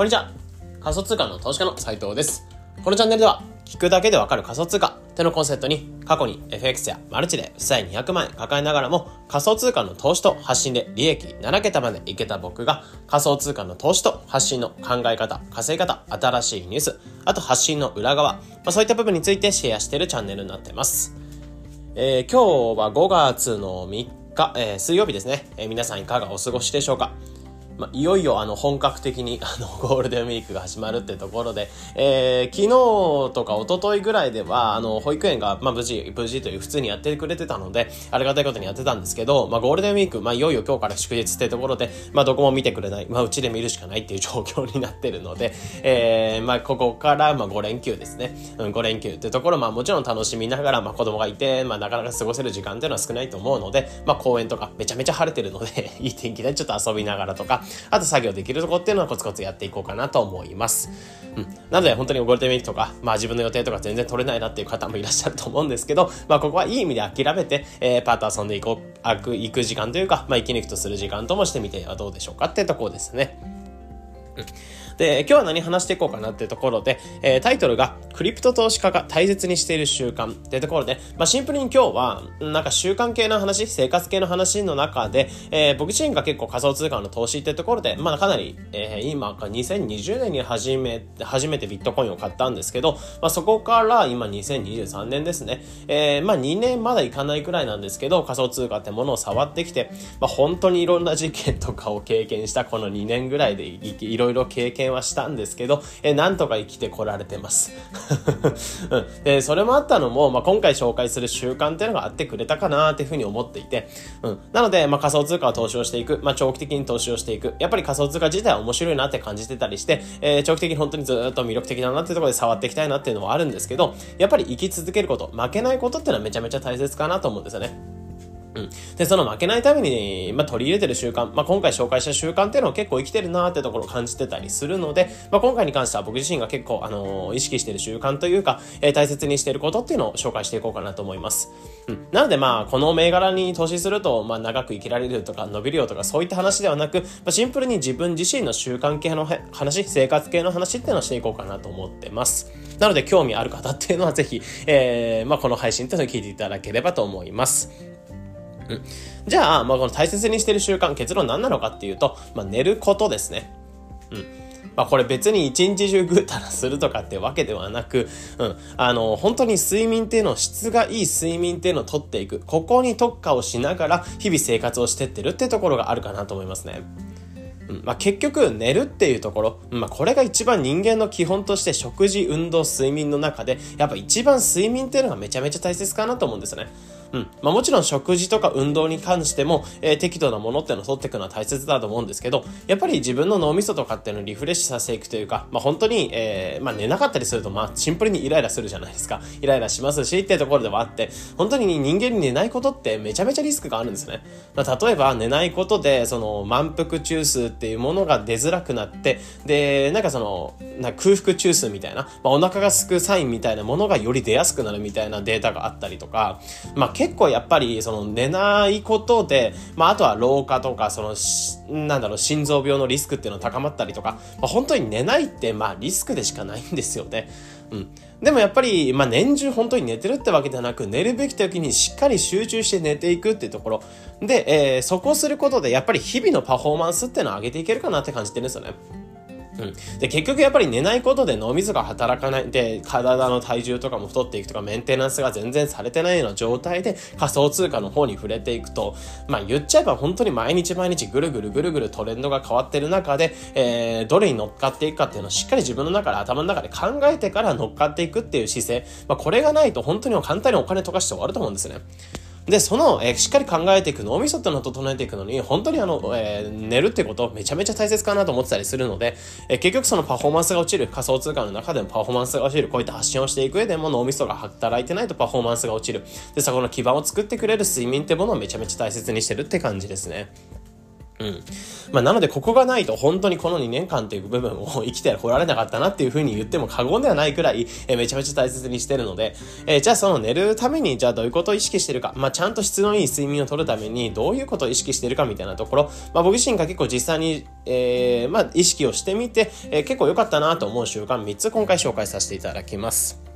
こんにちは。仮想通貨の投資家の斉藤です。このチャンネルでは、聞くだけでわかる仮想通貨ってのコンセプトに、過去に FX やマルチで負債200万円抱えながらも、仮想通貨の投資と発信で利益7桁までいけた僕が、仮想通貨の投資と発信の考え方、稼ぎ方、新しいニュース、あと発信の裏側、まあ、そういった部分についてシェアしているチャンネルになってます。えー今日は5月の3日、えー水曜日ですね、えー皆さんいかがお過ごしでしょうか？まあ、いよいよあの本格的にあの ゴールデンウィークが始まるってところで、えー昨日とか一昨日ぐらいではあの保育園が、まあ、無事無事という普通にやってくれてたのでありがたいことにやってたんですけど、まあ、ゴールデンウィーク、まあ、いよいよ今日から祝日ってところで、まあ、どこも見てくれない、まあ、うちで見るしかないっていう状況になってるので、えーまあ、ここから、まあ、5連休ですね、うん、5連休ってところ、まあ、もちろん楽しみながら、まあ、子供がいて、まあ、なかなか過ごせる時間っていうのは少ないと思うので、まあ、公園とかめちゃめちゃ晴れてるので いい天気でちょっと遊びながらとかあと作業できるとこっていうのはコツコツやっていこうかなと思います。うん、なので本当にゴールデンウィークとか、まあ、自分の予定とか全然取れないなっていう方もいらっしゃると思うんですけど、まあ、ここはいい意味で諦めて、えーパート遊んでいこうあく行く時間というか、まあ、息抜きとする時間ともしてみてはどうでしょうかってところですね。で、今日は何話していこうかなっていうところで、えータイトルが、クリプト投資家が大切にしている習慣っていうところで、まあ、シンプルに今日は、なんか習慣系の話、生活系の話の中で、えー僕自身が結構仮想通貨の投資ってところで、まあ、かなり、えー今か2020年に初め、初めてビットコインを買ったんですけど、まあ、そこから今2023年ですね、えーまあ、2年まだいかないくらいなんですけど、仮想通貨ってものを触ってきて、まあ、本当にいろんな事件とかを経験したこの2年ぐらいでいろいろ経験はしたんですけど、えーなんとか生きてこられてます。うん、でそれもあったのも、まあ、今回紹介する習慣っていうのがあってくれたかなっていうふうに思っていて、うん、なので、まあ、仮想通貨を投資をしていく、まあ、長期的に投資をしていく、やっぱり仮想通貨自体は面白いなって感じてたりして、えー長期的に本当にずっと魅力的だなっていうところで触っていきたいなっていうのはあるんですけど、やっぱり生き続けること、負けないことっていうのはめちゃめちゃ大切かなと思うんですよね。うん、でその負けないために、まあ、取り入れてる習慣、まあ、今回紹介した習慣っていうのを結構生きてるなーってところを感じてたりするので、まあ、今回に関しては僕自身が結構、あのー意識してる習慣というか、えー大切にしてることっていうのを紹介していこうかなと思います、うん、なのでまあこの銘柄に投資すると、まあ、長く生きられるとか伸びるよとかそういった話ではなく、まあ、シンプルに自分自身の習慣系の話生活系の話っていうのをしていこうかなと思ってます。なので興味ある方っていうのはぜひ、えーまあ、この配信っていうのを聞いていただければと思います。うんじゃあ、まあ、この大切にしてる習慣、結論何なのかっていうと、まあ、寝ることですね。うん。まあ、これ別に一日中ぐうたらするとかってわけではなく、うん。あの、本当に睡眠っていうのを、質がいい睡眠っていうのを取っていく。ここに特化をしながら、日々生活をしてってるってところがあるかなと思いますね。うんまあ、結局寝るっていうところ、まあ、これが一番人間の基本として食事運動睡眠の中でやっぱ一番睡眠っていうのがめちゃめちゃ大切かなと思うんですよね。うん。まあ、もちろん食事とか運動に関しても、えー適度なものっていうのを取っていくのは大切だと思うんですけどやっぱり自分の脳みそとかっていうのをリフレッシュさせていくというか、まあ、本当に、えーまあ、寝なかったりすると、まあ、シンプルにイライラするじゃないですか。イライラしますしっていうところではあって本当に人間に寝ないことってめちゃめちゃリスクがあるんですね、まあ、例えば寝ないことでその満腹中枢っていうものが出づらくなってでなんかそのな空腹中枢みたいな、まあ、お腹が空くサインみたいなものがより出やすくなるみたいなデータがあったりとか、まあ、結構やっぱりその寝ないことで、まあ、あとは老化とかそのなんだろう心臓病のリスクっていうのが高まったりとか、まあ、本当に寝ないってまあリスクでしかないんですよね。うん、でもやっぱり、まあ、年中本当に寝てるってわけではなく寝るべき時にしっかり集中して寝ていくっていうところで、えーそこをすることでやっぱり日々のパフォーマンスっていうのを上げていけるかなって感じてるんですよね。うん、で結局やっぱり寝ないことで脳みそが働かない。で体の体重とかも太っていくとかメンテナンスが全然されてないような状態で仮想通貨の方に触れていくとまあ言っちゃえば本当に毎日毎日ぐるぐるぐるぐるトレンドが変わってる中で、えーどれに乗っかっていくかっていうのをしっかり自分の中で頭の中で考えてから乗っかっていくっていう姿勢、まあ、これがないと本当に簡単にお金溶かして終わると思うんですね。で、その、えーしっかり考えていく脳みそっていうのを整えていくのに、本当にあの、えー寝るってことめちゃめちゃ大切かなと思ってたりするので、えー結局そのパフォーマンスが落ちる、仮想通貨の中でもパフォーマンスが落ちる、こういった発信をしていく上でも脳みそが働いてないとパフォーマンスが落ちる。で、そこの基盤を作ってくれる睡眠ってものをめちゃめちゃ大切にしてるって感じですね。うん。まあ、なので、ここがないと本当にこの2年間っていう部分を生きてこられなかったなっていうふうに言っても過言ではないくらい、え、めちゃめちゃ大切にしてるので、えー、じゃあその寝るために、じゃあどういうことを意識してるか、まあ、ちゃんと質のいい睡眠をとるためにどういうことを意識してるかみたいなところ、まあ、僕自身が結構実際に、えー、まあ、意識をしてみて、えー、結構良かったなと思う習慣3つ今回紹介させていただきます。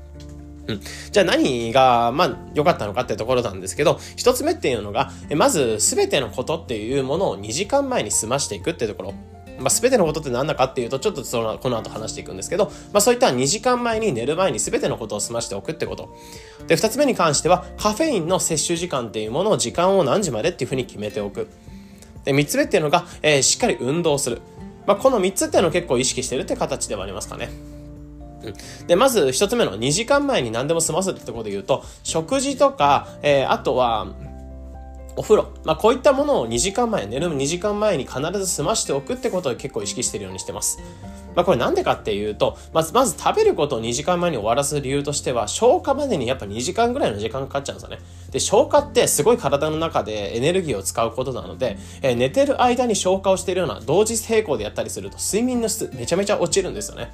うん、じゃあ何が、まあ、良かったのかってところなんですけど、一つ目っていうのが、まず、すべてのことっていうものを2時間前に済ましていくってところ。まあ、全てのことって何だかっていうと、ちょっとその、この後話していくんですけど、まあ、そういった2時間前に寝る前に全てのことを済ましておくってこと。で、2つ目に関しては、カフェインの摂取時間っていうものを時間を何時までっていうふうに決めておく。で、3つ目っていうのが、えー、しっかり運動する。まあ、この3つっていうのを結構意識してるって形ではありますかね。で、まず一つ目の2時間前に何でも済ますってころで言うと、食事とか、えー、あとは、お風呂。まあ、こういったものを2時間前、寝る2時間前に必ず済ましておくってことを結構意識してるようにしてます。まあ、これなんでかっていうと、まず、まず食べることを2時間前に終わらす理由としては、消化までにやっぱ2時間ぐらいの時間かかっちゃうんですよね。で、消化ってすごい体の中でエネルギーを使うことなので、えー、寝てる間に消化をしているような同時並行でやったりすると、睡眠の質めちゃめちゃ落ちるんですよね。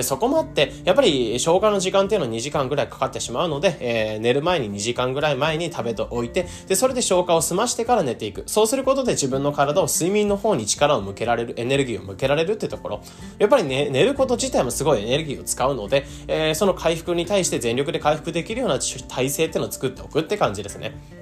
でそこもあって、やっぱり消化の時間っていうのは2時間ぐらいかかってしまうので、えー、寝る前に2時間ぐらい前に食べておいて、で、それで消化を済ましてから寝ていく。そうすることで自分の体を睡眠の方に力を向けられる、エネルギーを向けられるってところ。やっぱりね、寝ること自体もすごいエネルギーを使うので、えー、その回復に対して全力で回復できるような体制っていうのを作っておくって感じですね。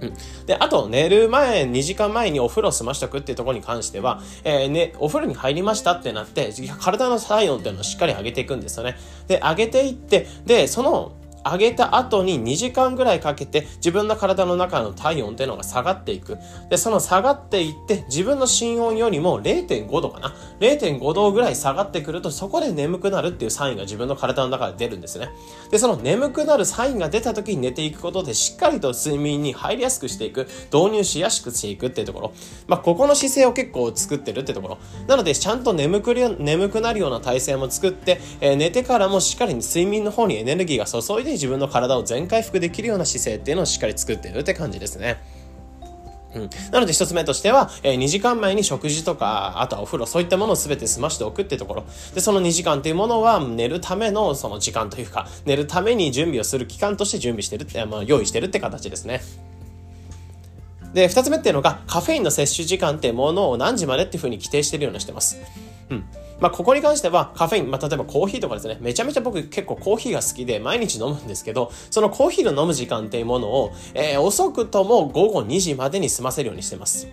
うん。で、あと、寝る前、2時間前にお風呂を済ましとくっていうところに関しては、えー、ね、お風呂に入りましたってなって、体の体温っていうのをしっかり上げていくんですよね。で、上げていって、で、その、上げた後に2時間ぐらいかけて自分の体の中の体温っていうのが下がっていく。で、その下がっていって自分の心音よりも0.5度かな ?0.5 度ぐらい下がってくるとそこで眠くなるっていうサインが自分の体の中で出るんですね。で、その眠くなるサインが出た時に寝ていくことでしっかりと睡眠に入りやすくしていく、導入しやすくしていくっていうところ。まあ、ここの姿勢を結構作ってるってところ。なので、ちゃんと眠く眠くなるような体勢も作って、えー、寝てからもしっかり睡眠の方にエネルギーが注いで自分の体を全回復できるような姿勢っていうのをしっかり作っているって感じですね。うん、なので一つ目としては、えー、2時間前に食事とか、あとはお風呂、そういったものを全て済ましておくってところ。で、その2時間っていうものは寝るためのその時間というか、寝るために準備をする期間として準備してるって、まあ、用意してるって形ですね。で、二つ目っていうのが、カフェインの摂取時間っていうものを何時までっていうふうに規定してるようにしてます。うん。まあ、ここに関してはカフェイン、まあ、例えばコーヒーとかですね、めちゃめちゃ僕結構コーヒーが好きで毎日飲むんですけど、そのコーヒーの飲む時間っていうものを、えー、遅くとも午後2時までに済ませるようにしてます。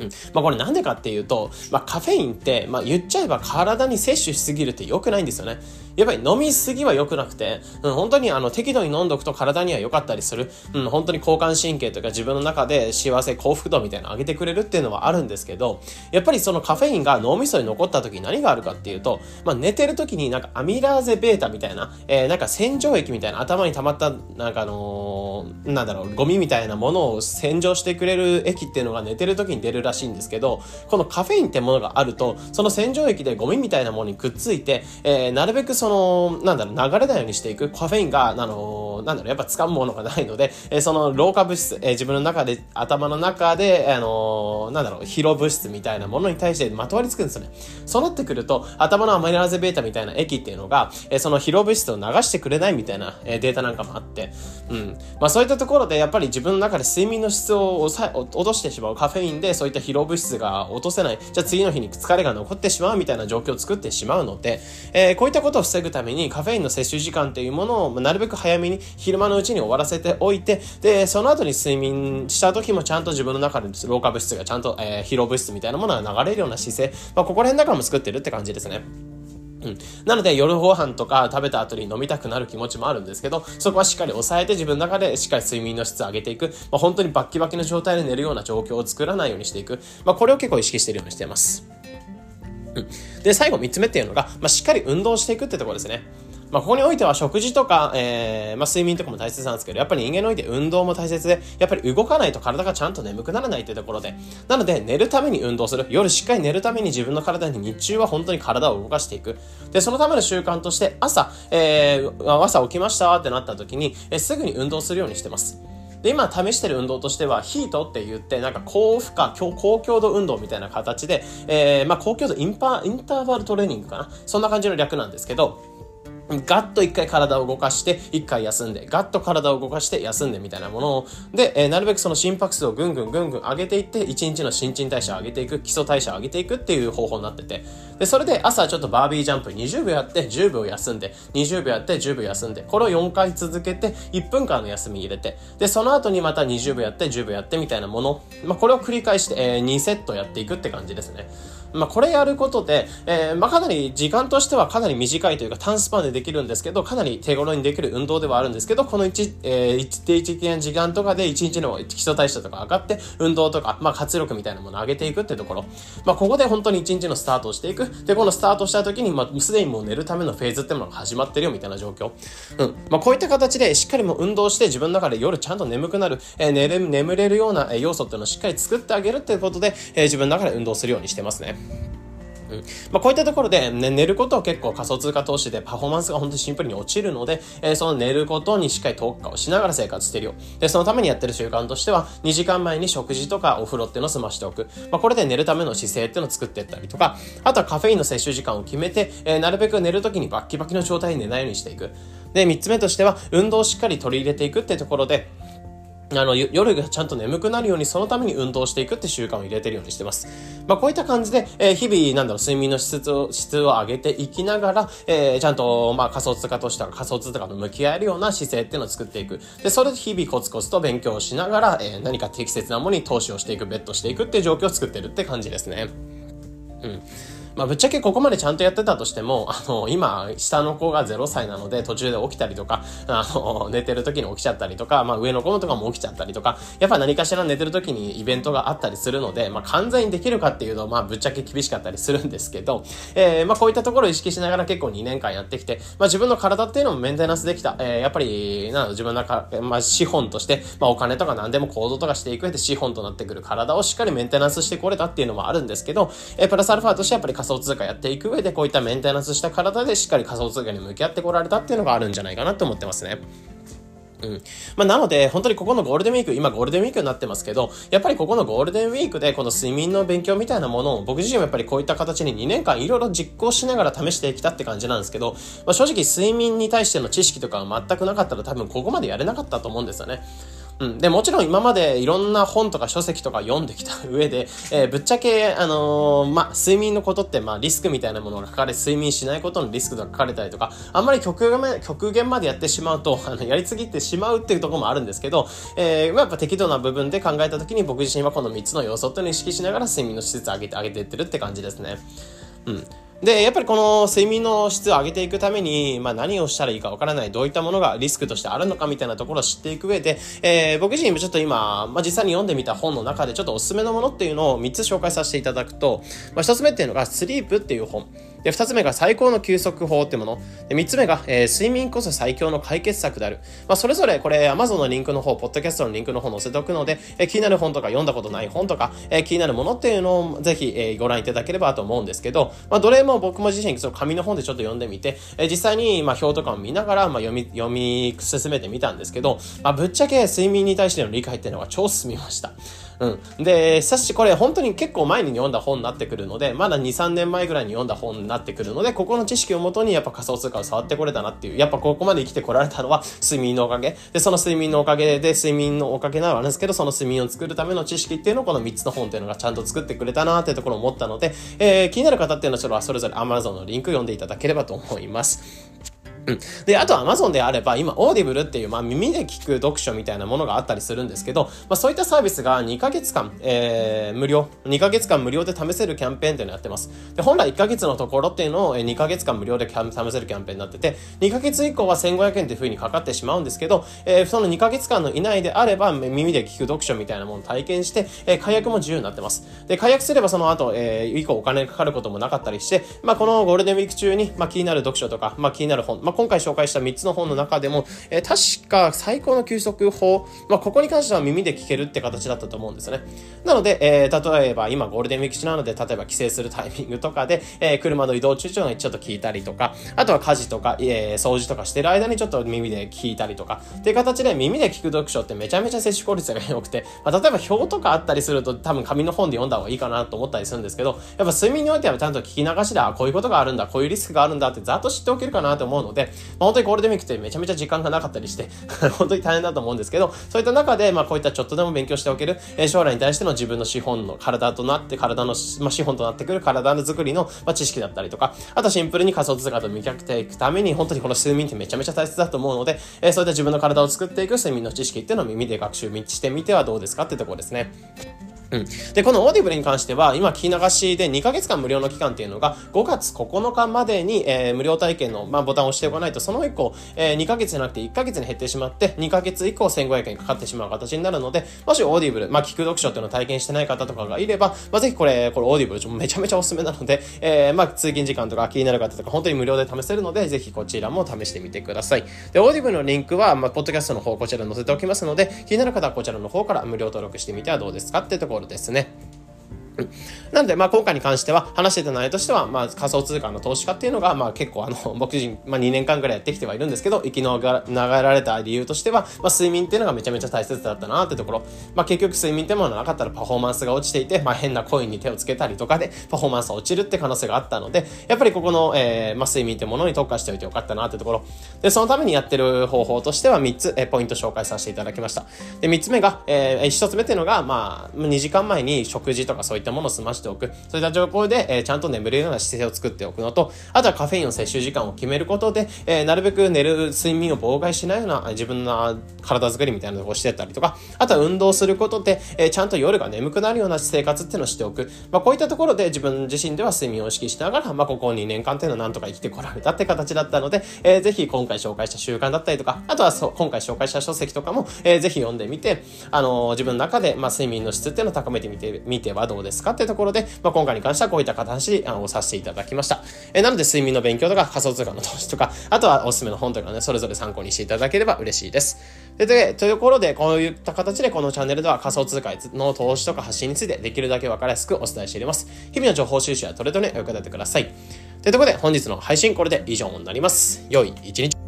うん。まあこれなんでかっていうと、まあカフェインって、まあ言っちゃえば体に摂取しすぎるって良くないんですよね。やっぱり飲みすぎは良くなくて、うん、本当にあの適度に飲んどくと体には良かったりする、うん、本当に交感神経とか自分の中で幸せ、幸福度みたいなの上げてくれるっていうのはあるんですけど、やっぱりそのカフェインが脳みそに残った時に何があるかっていうと、まあ寝てる時になんかアミラーゼベータみたいな、えー、なんか洗浄液みたいな頭に溜まった、なんかあのー、なんだろう、ゴミみたいなものを洗浄してくれる液っていうのが寝てる時に出るららしいんですけど、このカフェインってものがあると、その洗浄液でゴミみたいなものにくっついて、えー、なるべくその、なんだろう、流れないようにしていく。カフェインが、あのー、なんだろう、やっぱ掴むものがないので、えー、その老化物質、えー、自分の中で、頭の中で、あのー、なんだろう、疲労物質みたいなものに対してまとわりつくんですよね。そうなってくると、頭のアマイラーゼベータみたいな液っていうのが、えー、その疲労物質を流してくれないみたいな、えー、データなんかもあって、うん。まあそういったところで、やっぱり自分の中で睡眠の質を抑え、落としてしまうカフェインで、そういった疲労物質が落とせない。じゃあ次の日に疲れが残ってしまうみたいな状況を作ってしまうので、えー、こういったことを防ぐためにカフェインの摂取時間というものをなるべく早めに昼間のうちに終わらせておいて、で、その後に睡眠した時もちゃんと自分の中で老化物質がちゃんと、えー、疲労物質みたいなものが流れるような姿勢、まあ、ここら辺だからも作ってるって感じですね。うん。なので夜ご飯とか食べた後に飲みたくなる気持ちもあるんですけど、そこはしっかり抑えて自分の中でしっかり睡眠の質を上げていく。まあ、本当にバッキバキの状態で寝るような状況を作らないようにしていく。まあ、これを結構意識してるようにしています。うん。で、最後3つ目っていうのが、まあ、しっかり運動していくってところですね。まあ、ここにおいては食事とか、えー、まあ、睡眠とかも大切なんですけど、やっぱり人間において運動も大切で、やっぱり動かないと体がちゃんと眠くならないっていうところで、なので寝るために運動する。夜しっかり寝るために自分の体に日中は本当に体を動かしていく。で、そのための習慣として、朝、えー、朝起きましたってなった時に、えー、すぐに運動するようにしてます。で、今試してる運動としては、ヒートって言って、なんか高負荷、高強度運動みたいな形で、えー、まあ高強度インパインターバルトレーニングかなそんな感じの略なんですけど、ガッと一回体を動かして、一回休んで、ガッと体を動かして休んでみたいなものを、で、えー、なるべくその心拍数をぐんぐんぐんぐん上げていって、一日の新陳代謝を上げていく、基礎代謝を上げていくっていう方法になってて、で、それで朝ちょっとバービージャンプ20秒やって、10秒休んで、20秒やって、10秒休んで、これを4回続けて、1分間の休み入れて、で、その後にまた20秒やって、10秒やってみたいなもの、まあ、これを繰り返して、えー、2セットやっていくって感じですね。まあ、これやることで、えー、まあ、かなり時間としてはかなり短いというか短スパンでできるんですけど、かなり手頃にできる運動ではあるんですけど、この1、えー、一定的な時間とかで1日の基礎代謝とか上がって、運動とか、まあ、活力みたいなものを上げていくってところ。まあ、ここで本当に1日のスタートをしていく。で、このスタートした時に、まあ、すでにもう寝るためのフェーズってものが始まってるよみたいな状況。うん。まあ、こういった形でしっかりもう運動して自分の中で夜ちゃんと眠くなる、えー、寝れ、眠れるような要素っていうのをしっかり作ってあげるっていうことで、えー、自分の中で運動するようにしてますね。うんまあ、こういったところで、ね、寝ることは結構仮想通貨投資でパフォーマンスが本当にシンプルに落ちるので、えー、その寝ることにしっかり特化をしながら生活してるよ。で、そのためにやってる習慣としては、2時間前に食事とかお風呂っていうのを済ましておく。まあ、これで寝るための姿勢っていうのを作っていったりとか、あとはカフェインの摂取時間を決めて、えー、なるべく寝るときにバッキバキの状態に寝ないようにしていく。で、3つ目としては、運動をしっかり取り入れていくってところで、あの、夜がちゃんと眠くなるように、そのために運動していくって習慣を入れてるようにしてます。まあ、こういった感じで、えー、日々、なんだろう、睡眠の質を、質を上げていきながら、えー、ちゃんと、まあ、仮想通貨投資とか仮想通貨と向き合えるような姿勢っていうのを作っていく。で、それで日々コツコツと勉強しながら、えー、何か適切なものに投資をしていく、ベットしていくっていう状況を作ってるって感じですね。うん。まあ、ぶっちゃけここまでちゃんとやってたとしても、あの、今、下の子が0歳なので途中で起きたりとか、あの、寝てる時に起きちゃったりとか、まあ、上の子のとかも起きちゃったりとか、やっぱ何かしら寝てる時にイベントがあったりするので、まあ、完全にできるかっていうと、まあ、ぶっちゃけ厳しかったりするんですけど、えー、まあ、こういったところを意識しながら結構2年間やってきて、まあ、自分の体っていうのもメンテナンスできた。えー、やっぱり、なの自分の中、まあ、資本として、まあ、お金とか何でも行動とかしていく上で資本となってくる体をしっかりメンテナンスしてこれたっていうのもあるんですけど、えー、プラスアルファとしてやっぱり仮想通貨やっていく上でこういったメンテナンスした体でしっかり仮想通貨に向き合ってこられたっていうのがあるんじゃないかなって思ってますね。うん。まあ、なので、本当にここのゴールデンウィーク、今ゴールデンウィークになってますけど、やっぱりここのゴールデンウィークでこの睡眠の勉強みたいなものを僕自身もやっぱりこういった形に2年間いろいろ実行しながら試してきたって感じなんですけど、まあ、正直睡眠に対しての知識とかは全くなかったら多分ここまでやれなかったと思うんですよね。うん。で、もちろん今までいろんな本とか書籍とか読んできた 上で、えー、ぶっちゃけ、あのー、ま、睡眠のことって、まあ、リスクみたいなものが書かれ、睡眠しないことのリスクとか書かれたりとか、あんまり極限極限までやってしまうと、あの、やりすぎてしまうっていうところもあるんですけど、えー、やっぱ適度な部分で考えたときに僕自身はこの3つの要素っていうのを意識しながら睡眠の質を上げて、上げていってるって感じですね。うん。で、やっぱりこの睡眠の質を上げていくために、まあ何をしたらいいかわからない、どういったものがリスクとしてあるのかみたいなところを知っていく上で、えー、僕自身もちょっと今、まあ実際に読んでみた本の中でちょっとおすすめのものっていうのを3つ紹介させていただくと、まあ1つ目っていうのが、スリープっていう本。で、二つ目が最高の休息法ってもの。で、三つ目が、えー、睡眠こそ最強の解決策である。まあ、それぞれこれ Amazon のリンクの方、ポッドキャストのリンクの方載せておくので、えー、気になる本とか読んだことない本とか、えー、気になるものっていうのをぜひ、えー、ご覧いただければと思うんですけど、まあ、どれも僕も自身、その紙の本でちょっと読んでみて、えー、実際に、まあ、表とかを見ながら、まあ、読み、読み進めてみたんですけど、まあ、ぶっちゃけ睡眠に対しての理解っていうのが超進みました。うん。で、さし、これ本当に結構前に読んだ本になってくるので、まだ2、3年前ぐらいに読んだ本になってくるので、ここの知識をもとにやっぱ仮想通貨を触ってこれたなっていう、やっぱここまで生きてこられたのは睡眠のおかげ。で、その睡眠のおかげで、睡眠のおかげならあるんですけど、その睡眠を作るための知識っていうのをこの3つの本っていうのがちゃんと作ってくれたなっていうところを思ったので、えー、気になる方っていうのはそれぞれ Amazon のリンク読んでいただければと思います。うん。で、あと Amazon であれば、今、 Audible っていう、まあ、耳で聞く読書みたいなものがあったりするんですけど、まあ、そういったサービスが2ヶ月間、えー、無料、2ヶ月間無料で試せるキャンペーンっていうのをやってます。で、本来1ヶ月のところっていうのを2ヶ月間無料で試せるキャンペーンになってて、2ヶ月以降は1500円っていう風にかかってしまうんですけど、えー、その2ヶ月間の以内であれば、耳で聞く読書みたいなものを体験して、えー、解約も自由になってます。で、解約すればその後、えー、以降お金かかることもなかったりして、まあ、このゴールデンウィーク中に、まあ、気になる読書とか、まあ、気になる本、ままあ、今回紹介した3つの本の中でも、えー、確か最高の休息法、まあ、ここに関しては耳で聞けるって形だったと思うんですね。なので、えー、例えば今ゴールデンウィーク中なので、例えば帰省するタイミングとかで、えー、車の移動中にちょっと聞いたりとか、あとは家事とか、えー、掃除とかしてる間にちょっと耳で聞いたりとか、っていう形で耳で聞く読書ってめちゃめちゃ摂取効率が良くて、まあ、例えば表とかあったりすると多分紙の本で読んだ方がいいかなと思ったりするんですけど、やっぱ睡眠においてはちゃんと聞き流しで、あ、こういうことがあるんだ、こういうリスクがあるんだってざっと知っておけるかなと思うので、まあ、本当にゴールデンウィークってめちゃめちゃ時間がなかったりして 本当に大変だと思うんですけど、そういった中で、まあ、こういったちょっとでも勉強しておける、えー、将来に対しての自分の資本の体となって、体の、まあ、資本となってくる体の作りの、まあ、知識だったりとか、あとシンプルに仮想通貨と向き合っていくために、本当にこの睡眠ってめちゃめちゃ大切だと思うので、えー、そういった自分の体を作っていく睡眠の知識っていうのを耳で学習してみてはどうですかっていうところですね。うん。で、この Audible に関しては、今聞き流しで2ヶ月間無料の期間っていうのが、5月9日までに、えー、無料体験の、まあ、ボタンを押しておかないと、その以降、えー、2ヶ月じゃなくて1ヶ月に減ってしまって、2ヶ月以降1500円かかってしまう形になるので、もし Audible、まあ、聞く読書っていうのを体験してない方とかがいれば、まあ、ぜひこれ、これ Audible めちゃめちゃおすすめなので、えー、まあ、通勤時間とか気になる方とか、本当に無料で試せるので、ぜひこちらも試してみてください。で、 Audible のリンクは、まあ、ポッドキャストの方、こちら載せておきますので、気になる方はこちらの方から無料登録してみてはどうですかってところですね。なので、まあ、今回に関しては、話してた内容としては、まあ、仮想通貨の投資家っていうのが、まあ、結構、あの、僕自身、まあ、2年間ぐらいやってきてはいるんですけど、生き長らえた理由としては、まあ、睡眠っていうのがめちゃめちゃ大切だったなってところ、まあ、結局、睡眠ってものがなかったらパフォーマンスが落ちていて、まあ、変なコインに手をつけたりとかで、パフォーマンスが落ちるって可能性があったので、やっぱりここの、えー、まあ、睡眠ってものに特化しておいてよかったなってところ。で、そのためにやってる方法としては、3つ、えー、ポイント紹介させていただきました。で、3つ目が、えー、1つ目っていうのが、まあ、2時間前に食事とかそういったものを済ましておく。そういった状況で、えー、ちゃんと眠れるような姿勢を作っておくのと、あとはカフェインの摂取時間を決めることで、えー、なるべく寝る睡眠を妨害しないような自分の体作りみたいなのをしてたりとか、あとは運動することで、えー、ちゃんと夜が眠くなるような生活っていうのをしておく。まあ、こういったところで自分自身では睡眠を意識しながら、まあ、ここ2年間っていうのはなんとか生きてこられたって形だったので、えー、ぜひ今回紹介した習慣だったりとか、あとはそう今回紹介した書籍とかも、えー、ぜひ読んでみて、あのー、自分の中で、まあ、睡眠の質っていうのを高めてみてみてはどうですかってところで、まあ、今回に関してはこういった形をさせていただきました。えなので睡眠の勉強とか仮想通貨の投資とか、あとはおすすめの本とかね、それぞれ参考にしていただければ嬉しいです。で、でというところで、こういった形でこのチャンネルでは仮想通貨の投資とか発信についてできるだけ分かりやすくお伝えしております。日々の情報収集やトレードにお役立てください。というところで本日の配信これで以上になります。良い一日。